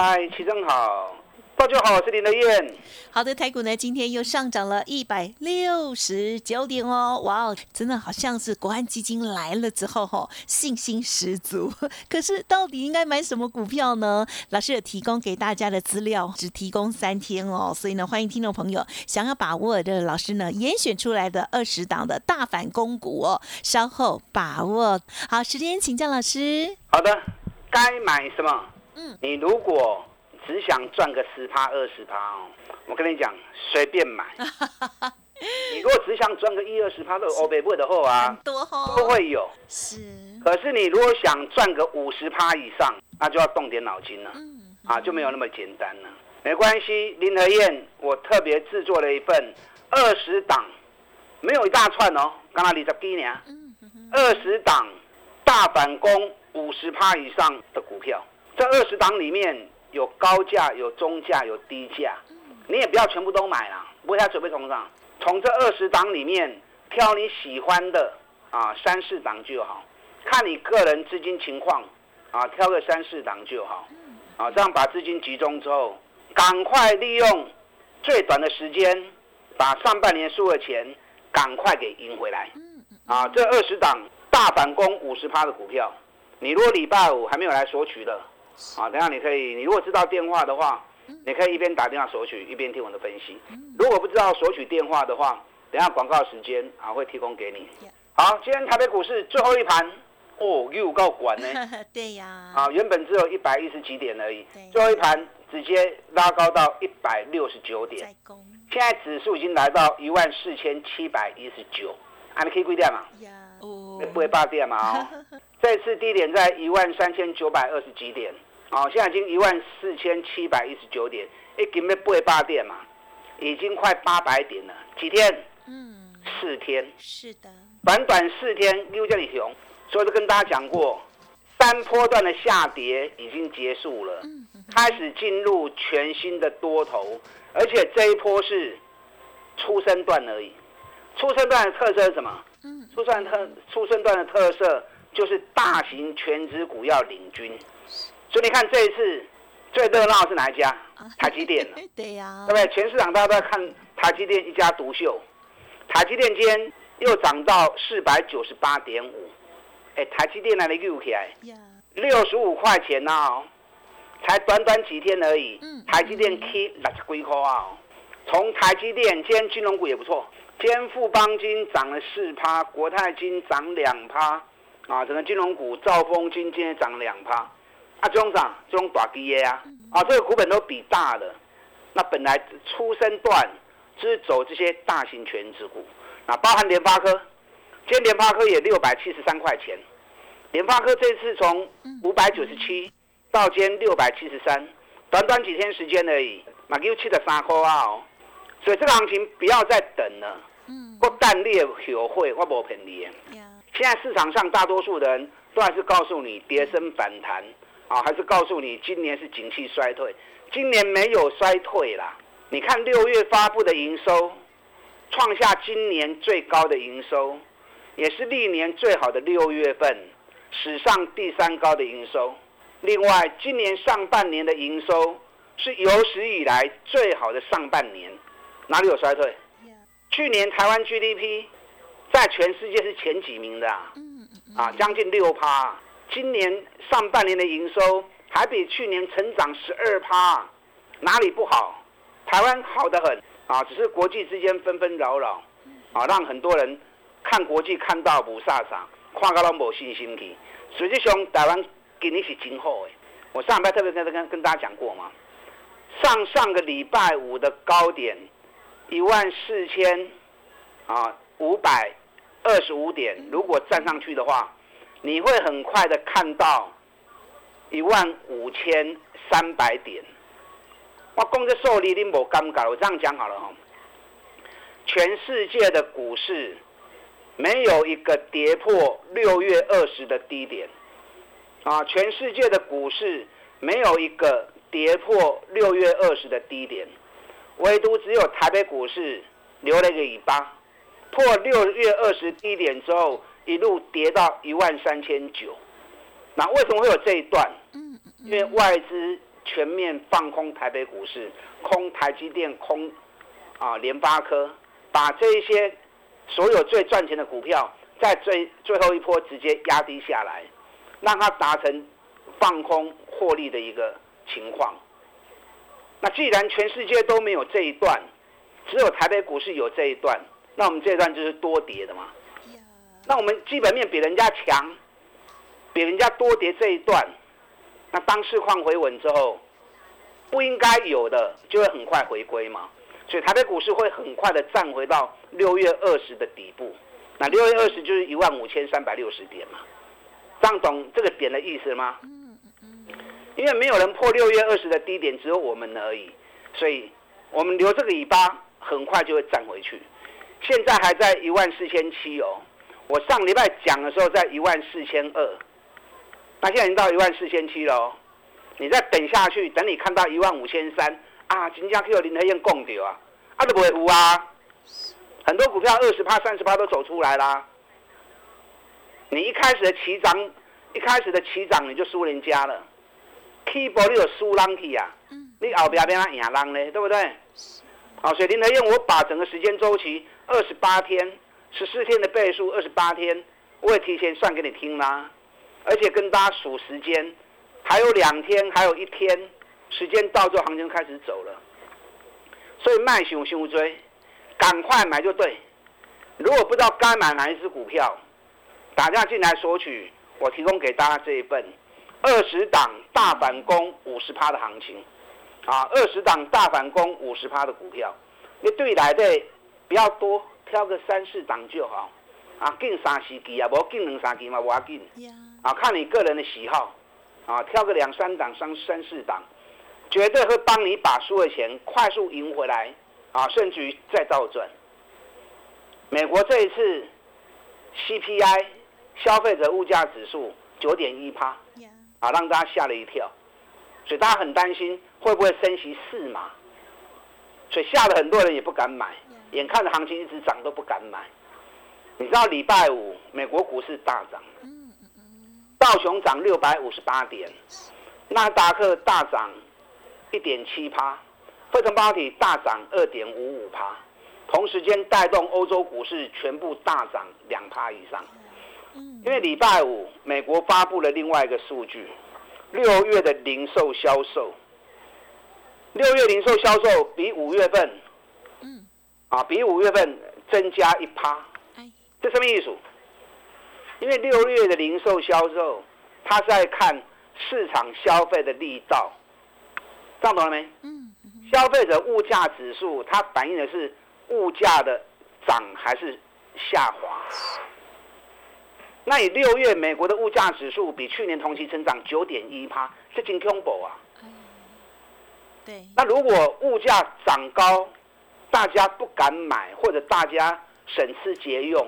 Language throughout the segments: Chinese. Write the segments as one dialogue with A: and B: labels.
A: 嗨，齐正好。大家好，我是林德燕。
B: 好的，台股呢今天又上涨了一百六十九点哦，哇哦，真的好像是国安基金来了之后吼，信心十足。可是到底应该买什么股票呢？老师有提供给大家的资料，只提供三天哦，所以呢，欢迎听众朋友想要把握的老师呢严选出来的二十档的大反攻股哦，稍后把握。好，时间请教老师。
A: 好的，该买什么？嗯，你如果。只想赚个十趴二十趴哦，我跟你讲，随便买。你如果只想赚个一二十趴的欧贝布的货啊，
B: 多
A: 都会有。
B: 是。
A: 可是你如果想赚个五十趴以上，那就要动点脑筋了。嗯。啊，就没有那么简单了。没关系，林和燕，我特别制作了一份二十档，没有一大串哦，刚刚你十几年。嗯二十档大反攻五十趴以上的股票，这二十档里面。有高价，有中价，有低价，你也不要全部都买了，不会太准备从上。从这二十档里面挑你喜欢的啊，三四档就好，看你个人资金情况啊，挑个三四档就好，啊，这样把资金集中之后，赶快利用最短的时间，把上半年输的钱赶快给赢回来。啊，这二十档大反攻五十趴的股票，你如果礼拜五还没有来索取的。啊，等下你可以，你如果知道电话的话，你可以一边打电话索取，一边听我的分析。如果不知道索取电话的话，等下广告时间啊会提供给你。好，今天台北股市最后一盘，哦，又告管呢。
B: 对呀。
A: 啊，原本只有一百一十几点而已，最后一盘直接拉高到一百六十九点。现在指数已经来到一万四千七百一十九，啊，你可以归掉嘛？哦。不会霸点嘛？哦。这次低点在一万三千九百二十几点。哦，现在已经一万四千七百一十九点，一根本不会八点嘛，已经快八百点了。几天？嗯，四天。
B: 是的。
A: 短短四天，又叫你熊，所以就跟大家讲过，三波段的下跌已经结束了，开始进入全新的多头，而且这一波是出生段而已。出生段的特色是什么？嗯，出生特出生段的特色就是大型全职股要领军。所以你看这一次最热闹是哪一家？台积电。
B: 对呀。
A: 对不对？全市场大家都在看台积电一家独秀。台积电今天又涨到四百九十八点五。哎，台积电那里又起来。六十五块钱呐，才短短几天而已。嗯。台积电 K 六十几块啊。从台积电，今天金融股也不错。今天富邦金涨了四趴，国泰金涨两趴。啊，整个金融股兆丰金今天涨两趴。啊，这种啥？这种大基的啊，啊，这个股本都比大的。那本来出生段就是走这些大型全职股，啊，包含联发科，今天联发科也六百七十三块钱。联发科这次从五百九十七到今天六百七十三，短短几天时间而已，马又七十三块啊！哦，所以这个行情不要再等了。嗯。我淡烈学会，我无骗你。现在市场上大多数人都还是告诉你跌升反弹。啊，还是告诉你，今年是景气衰退，今年没有衰退啦。你看六月发布的营收，创下今年最高的营收，也是历年最好的六月份，史上第三高的营收。另外，今年上半年的营收是有史以来最好的上半年，哪里有衰退？去年台湾 GDP 在全世界是前几名的啊，啊，将近六趴。今年上半年的营收还比去年成长十二趴，哪里不好？台湾好得很啊，只是国际之间纷纷扰扰，啊，让很多人看国际看到不飒飒，看到都没信心去。实际上，台湾给你是今后诶，我上礼拜特别跟跟跟大家讲过嘛，上上个礼拜五的高点一万四千啊五百二十五点，如果站上去的话。你会很快的看到一万五千三百点。我讲这受力你无尴尬，我这样讲好了哈。全世界的股市没有一个跌破六月二十的低点啊！全世界的股市没有一个跌破六月二十的低点，唯独只有台北股市留了一个尾巴，破六月二十低点之后，一路跌到一万三千九。那为什么会有这一段？因为外资全面放空台北股市，空台积电，空啊联发科。把这一些所有最赚钱的股票，在最最后一波直接压低下来，让它达成放空获利的一个情况。那既然全世界都没有这一段，只有台北股市有这一段，那我们这一段就是多跌的嘛。那我们基本面比人家强，比人家多跌这一段，那当市况回稳之后，不应该有的就会很快回归嘛。所以台北股市会很快的站回到六月二十的底部，那六月二十就是一万五千三百六十点嘛，这样懂这个点的意思吗？因为没有人破六月二十的低点，只有我们而已，所以我们留这个尾巴，很快就会站回去。现在还在一万四千七哦，我上礼拜讲的时候在一万四千二，那现在已经到一万四千七了哦，你再等下去，等你看到一万五千三。啊，真正去有林德燕供掉啊，啊都不会糊啊，很多股票二十趴、三十趴都走出来啦。你一开始的起涨，一开始的起涨你就输人家了，K 波你有输人去啊，你后边边啊赢人呢，对不对？好，所以林德燕我把整个时间周期二十八天、十四天的倍数二十八天，我也提前算给你听啦，而且跟大家数时间，还有两天，还有一天。时间到之后，行情开始走了，所以卖熊熊追，赶快买就对。如果不知道该买哪一只股票，打电话进来索取，我提供给大家这一份二十档大反攻五十趴的行情，啊，二十档大反攻五十趴的股票，你对来的比较多，挑个三四档就好，啊，进三四支啊，无进两三支嘛，无要紧，啊，看你个人的喜好，啊，挑个两三档、三三四档。绝对会帮你把输的钱快速赢回来，啊，甚至于再倒转。美国这一次 CPI 消费者物价指数九点一趴，啊，让大家吓了一跳，所以大家很担心会不会升息四码，所以吓得很多人也不敢买，眼看着行情一直涨都不敢买。你知道礼拜五美国股市大涨，道琼涨六百五十八点，纳达克大涨。一点七趴，费城半导体大涨二点五五趴，同时间带动欧洲股市全部大涨两趴以上。因为礼拜五美国发布了另外一个数据，六月的零售销售，六月零售销售比五月份，嗯，啊，比五月份增加一趴。这什么意思？因为六月的零售销售，他在看市场消费的力道。上懂了没？嗯，消费者物价指数它反映的是物价的涨还是下滑？那以六月美国的物价指数比去年同期增长九点一趴，是挺恐怖啊。
B: 对。
A: 那如果物价涨高，大家不敢买，或者大家省吃俭用，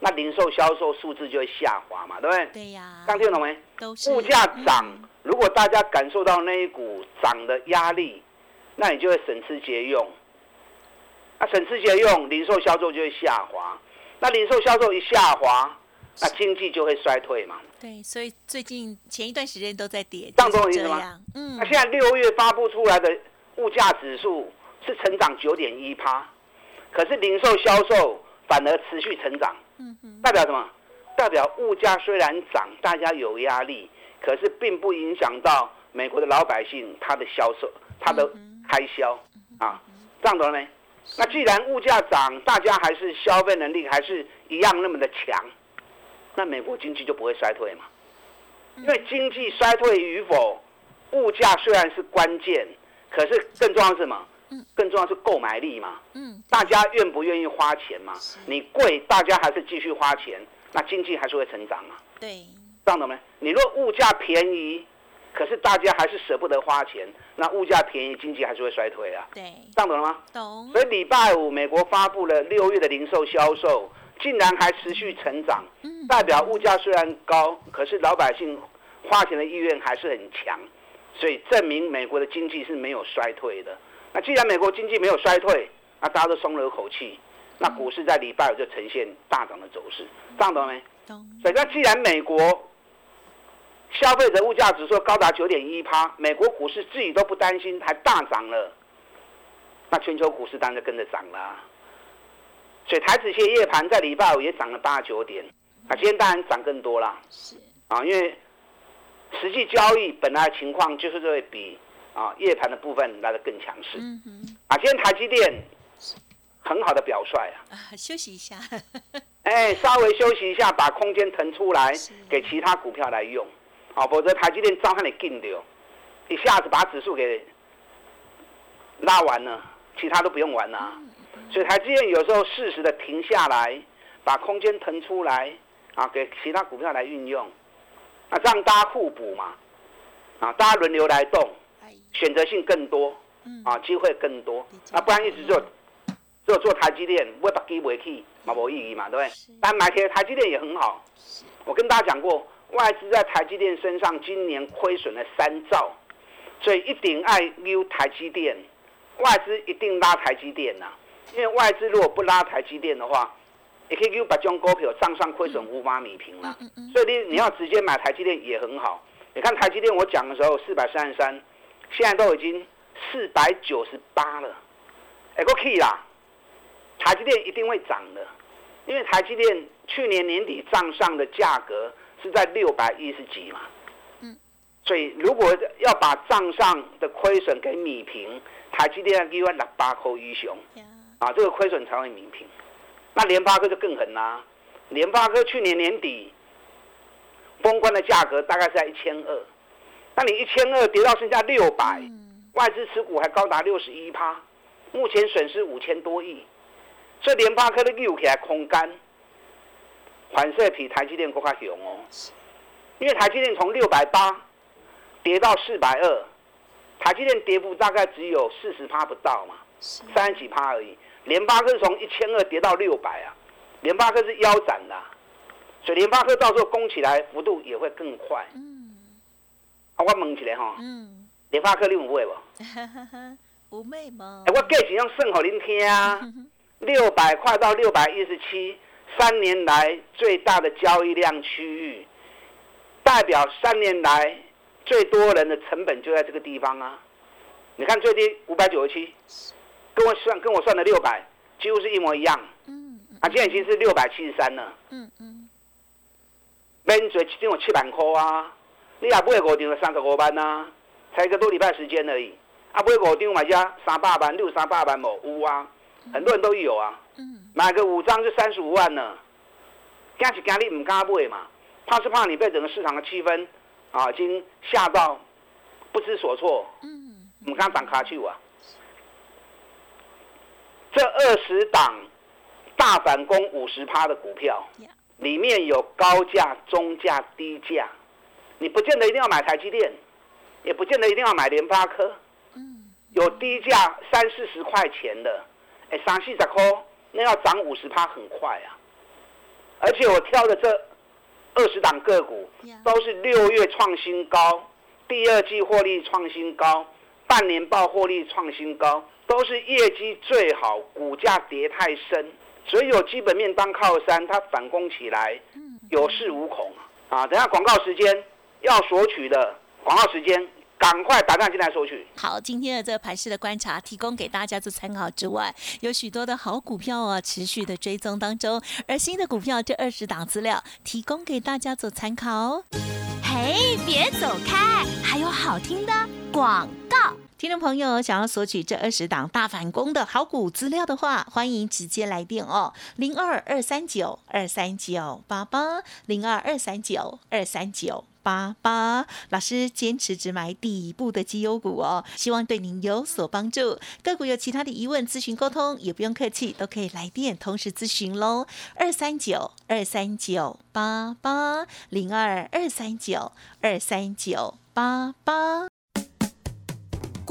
A: 那零售销售数字就会下滑嘛，对不对？
B: 对呀。
A: 刚听懂没？
B: 都是。
A: 物价涨。如果大家感受到那一股涨的压力，那你就会省吃俭用。那省吃俭用，零售销售就会下滑。那零售销售一下滑，那经济就会衰退嘛。
B: 对，所以最近前一段时间都在跌。
A: 当中的意思吗？嗯。那现在六月发布出来的物价指数是成长九点一趴，可是零售销售反而持续成长。嗯哼。代表什么？代表物价虽然涨，大家有压力。可是并不影响到美国的老百姓他的销售、他的开销啊，这样懂了没？那既然物价涨，大家还是消费能力还是一样那么的强，那美国经济就不会衰退嘛？因为经济衰退与否，物价虽然是关键，可是更重要是什么？更重要是购买力嘛。嗯，大家愿不愿意花钱嘛？你贵，大家还是继续花钱，那经济还是会成长嘛？
B: 对。
A: 这样懂没？你若物价便宜，可是大家还是舍不得花钱，那物价便宜，经济还是会衰退啊。
B: 对，
A: 这样懂了吗？
B: 懂。
A: 所以礼拜五美国发布了六月的零售销售，竟然还持续成长，代表物价虽然高，可是老百姓花钱的意愿还是很强，所以证明美国的经济是没有衰退的。那既然美国经济没有衰退，那大家都松了口气，那股市在礼拜五就呈现大涨的走势，这样懂没？
B: 懂。
A: 所以那既然美国消费者物价指数高达九点一趴，美国股市自己都不担心，还大涨了，那全球股市当然就跟着涨了。所以台子期夜盘在礼拜五也涨了八九点，啊，今天当然涨更多啦。是啊，因为实际交易本来情况就是会比啊夜盘的部分来的更强势。啊，今天台积电很好的表率啊。
B: 啊，休息一下。
A: 哎，稍微休息一下，把空间腾出来给其他股票来用。好，否则台积电照样你进掉，一下子把指数给拉完了，其他都不用玩了。所以台积电有时候适时的停下来，把空间腾出来，啊，给其他股票来运用，那这样大家互补嘛，啊，大家轮流来动，选择性更多，啊，机会更多，啊，不然一直做，只有做台积电，不会把机会去，嘛无意义嘛，对不对？但买台台积电也很好，我跟大家讲过。外资在台积电身上今年亏损了三兆，所以一定爱溜台积电，外资一定拉台积电呐。因为外资如果不拉台积电的话，也可以溜把中股票账上亏损五八米平了。所以你你要直接买台积电也很好。你看台积电我讲的时候四百三十三，现在都已经四百九十八了，哎够 key 啦！台积电一定会涨的，因为台积电去年年底账上的价格。是在六百一十几嘛，嗯，所以如果要把账上的亏损给米平，台积电要六八扣一雄，啊，这个亏损才会米平。那联发科就更狠啦，联发科去年年底封关的价格大概是在一千二，那你一千二跌到剩下六百，外资持股还高达六十一趴，目前损失五千多亿，所以联发科的六起来空干。反射比台积电更加雄哦，因为台积电从六百八跌到四百二，台积电跌幅大概只有四十趴不到嘛，三十几趴而已。联发科从一千二跌到六百啊，联发科是腰斩的，所以联发科到时候攻起来幅度也会更快。嗯，啊，我问起来哈，嗯，联发科你有买不？
B: 有买吗？
A: 哎，我价钱用算给您听啊，六百块到六百一十七。三年来最大的交易量区域，代表三年来最多人的成本就在这个地方啊！你看最低五百九十七，跟我算跟我算的六百，几乎是一模一样。嗯，啊，现在已经是六百七十三了。嗯嗯，免做一张有七万块啊！你也买五张三十五万呐，才一个多礼拜时间而已。啊，买五张买家三百万，六三百万无有啊？很多人都有啊。买个五张就三十五万呢，惊是惊你唔敢买嘛，怕是怕你被整个市场的气氛啊，已经吓到不知所措，嗯，唔敢涨卡去啊。这二十档大反攻五十趴的股票，里面有高价、中价、低价，你不见得一定要买台积电，也不见得一定要买联发科，嗯，有低价三四十块钱的，哎，三四十块。那要涨五十趴很快啊！而且我挑的这二十档个股都是六月创新高，第二季获利创新高，半年报获利创新高，都是业绩最好，股价跌太深，所以有基本面当靠山，它反攻起来有恃无恐啊！等下广告时间要索取的广告时间。赶快打电话进来索取。
B: 好，今天的这个盘势的观察，提供给大家做参考之外，有许多的好股票啊，持续的追踪当中。而新的股票这二十档资料，提供给大家做参考哦。嘿，别走开，还有好听的广告。听众朋友想要索取这二十档大反攻的好股资料的话，欢迎直接来电哦，零二二三九二三九八八，零二二三九二三九。八八老师坚持只买底部的绩优股哦，希望对您有所帮助。个股有其他的疑问咨询沟通，也不用客气，都可以来电同时咨询喽。二三九二三九八八零二二三九二三九。八八。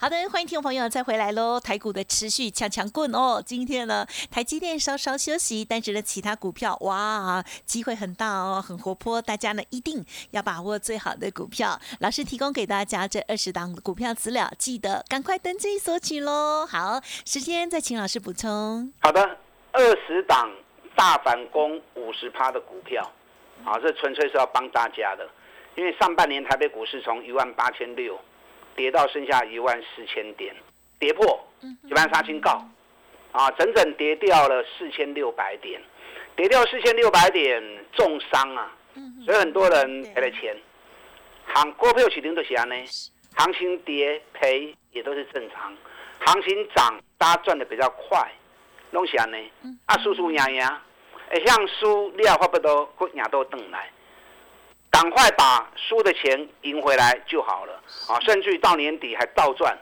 B: 好的，欢迎听众朋友再回来喽！台股的持续强强棍哦，今天呢，台积电稍稍休息，但是呢，其他股票哇，机会很大哦，很活泼，大家呢一定要把握最好的股票。老师提供给大家这二十档股票资料，记得赶快登记索取喽。好，时间再请老师补充。
A: 好的，二十档大反攻五十趴的股票，啊，这纯粹是要帮大家的，因为上半年台北股市从一万八千六。跌到剩下一万四千点，跌破一万杀青告，啊，整整跌掉了四千六百点，跌掉四千六百点重伤啊，所以很多人赔了钱。行股票起停都是安呢，行情跌赔也都是正常，行情涨大家赚的比较快，拢是安呢，啊，输输赢赢，哎，像输你也差不多，个赢都等来。赶快把输的钱赢回来就好了。啊！甚至于到年底还倒赚，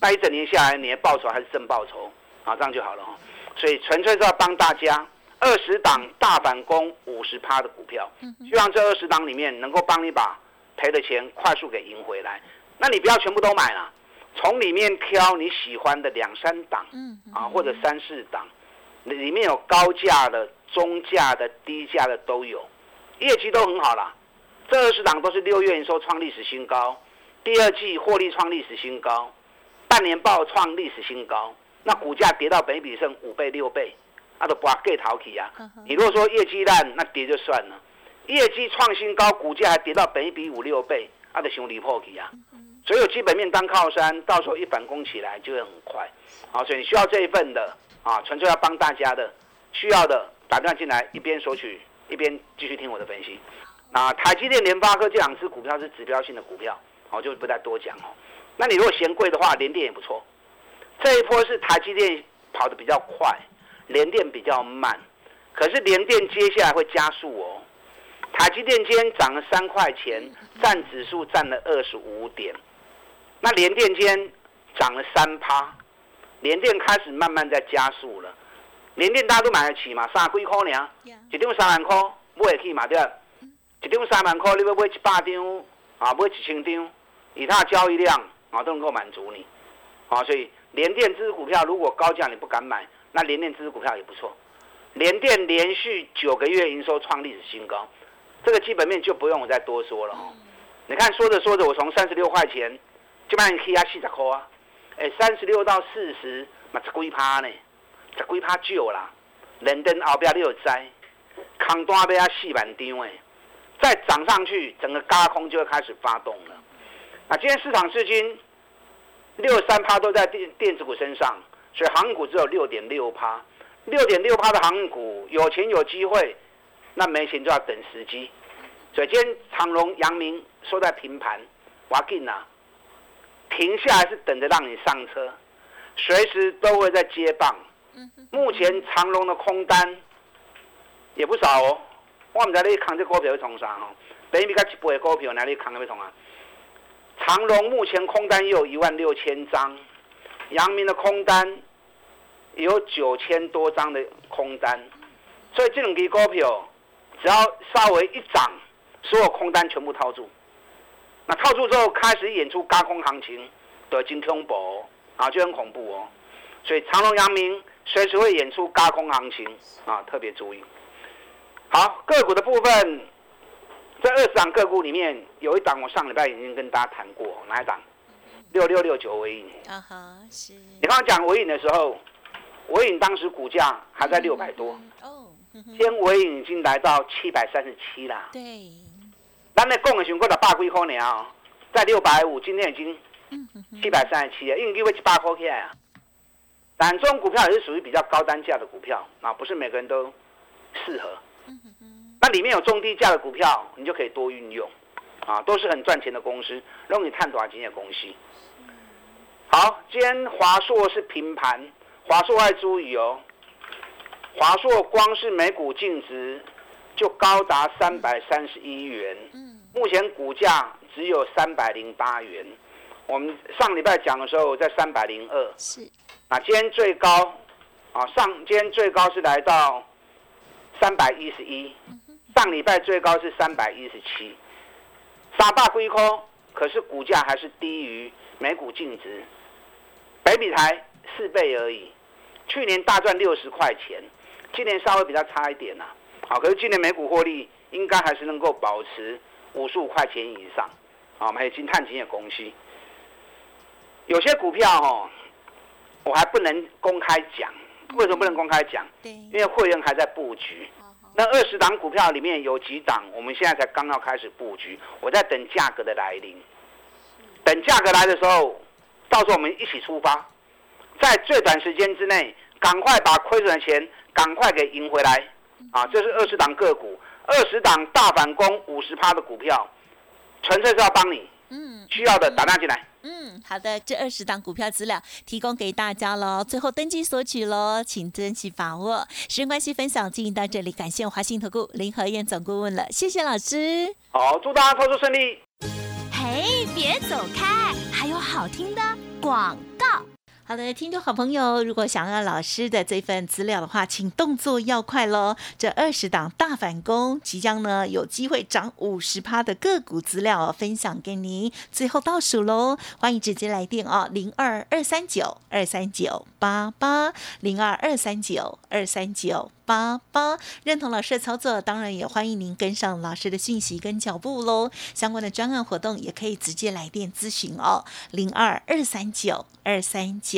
A: 那一整年下来你的报酬还是正报酬。啊，这样就好了。哈。所以纯粹是要帮大家二十档大反攻五十趴的股票，希望这二十档里面能够帮你把赔的钱快速给赢回来。那你不要全部都买了，从里面挑你喜欢的两三档，啊或者三四档，里面有高价的、中价的、低价的都有。业绩都很好了，这二十档都是六月营收创历史新高，第二季获利创历史新高，半年报创历史新高，那股价跌到本比剩五倍六倍，那都不怕给淘起啊！你如果说业绩烂，那跌就算了，业绩创新高，股价还跌到本比五六倍，那得熊离破起啊！所有基本面当靠山，到时候一反攻起来就会很快。好，所以你需要这一份的啊，纯粹要帮大家的，需要的打电话进来，一边索取。一边继续听我的分析，那台积电、联发科这两只股票是指标性的股票，我就不再多讲哦。那你如果嫌贵的话，联电也不错。这一波是台积电跑得比较快，联电比较慢，可是联电接下来会加速哦。台积电今天涨了三块钱，占指数占了二十五点，那联电今天涨了三趴，联电开始慢慢在加速了。联电大家都买得起嘛？三几块呢？一张三万块买得起嘛？对啊，一张三万块，你要买一百张啊，买一千张，以它的交易量啊，都能够满足你啊。所以联电这支股票如果高价你不敢买，那联电这支股票也不错。联电连续九个月营收创历史新高，这个基本面就不用我再多说了哦。你看说着说着，我从三十六块钱就卖你起啊四十块啊，哎，三十六到四十，嘛是几趴呢？十几趴少啦，连登后边你有灾，空单要啊四万张诶，再涨上去，整个高空就会开始发动了。那今天市场资金六三趴都在电电子股身上，所以航股只有六点六趴，六点六趴的航股有钱有机会，那没钱就要等时机。所以今天长隆、阳明收在平盘，我紧呐，停下来是等着让你上车，随时都会在接棒。目前长隆的空单也不少哦，我们在那扛这股票会从啥哦？等于比较一倍的股票哪里扛会从啊？长隆目前空单也有一万六千张，阳明的空单有九千多张的空单，所以这种股票只要稍微一涨，所有空单全部套住，那套住之后开始演出高空行情的金恐怖啊，就很恐怖哦。所以长隆、阳明。随时会演出高空行情啊，特别注意。好，个股的部分，在二十档个股里面，有一档我上礼拜已经跟大家谈过，哪一档？六六六九尾影。
B: 啊哈，是。
A: 你刚刚讲尾影的时候，尾影当时股价还在六百多，哦，今天尾影已经来到七百三十七啦。
B: 对。
A: 咱那供的熊过了八几块呢在六百五，今天已经七百三十七了，因为因为一百块起来啊。但这种股票也是属于比较高单价的股票啊，不是每个人都适合。那里面有中低价的股票，你就可以多运用，啊，都是很赚钱的公司，让你探短钱的公司。好，今天华硕是平盘，华硕爱注意哦。华硕光是每股净值就高达三百三十一元，目前股价只有三百零八元。我们上礼拜讲的时候在三百零二，
B: 是。
A: 那今天最高，啊，上今天最高是来到三百一十一，上礼拜最高是三百一十七，三大龟空，可是股价还是低于每股净值，北比台四倍而已，去年大赚六十块钱，今年稍微比较差一点呐，好，可是今年每股获利应该还是能够保持五十五块钱以上，啊，还有金碳金的公司，有些股票哦。我还不能公开讲，为什么不能公开讲？
B: 对，
A: 因为会员还在布局。那二十档股票里面有几档，我们现在才刚要开始布局，我在等价格的来临。等价格来的时候，到时候我们一起出发，在最短时间之内，赶快把亏损的钱赶快给赢回来。啊，这是二十档个股，二十档大反攻五十趴的股票，纯粹是要帮你。嗯，需要的打量进来。
B: 嗯，好的，这二十档股票资料提供给大家喽，最后登记索取喽，请珍惜把握。时间关系，分享进行到这里，感谢华信投顾林和燕总顾问了，谢谢老师。
A: 好，祝大家操作顺利。
B: 嘿，别走开，还有好听的广告。好的，听众好朋友，如果想要老师的这份资料的话，请动作要快喽！这二十档大反攻即将呢有机会涨五十趴的个股资料分享给您，最后倒数喽，欢迎直接来电哦，零二二三九二三九八八零二二三九二三九。八八认同老师的操作，当然也欢迎您跟上老师的讯息跟脚步喽。相关的专案活动也可以直接来电咨询哦，零二二三九二三九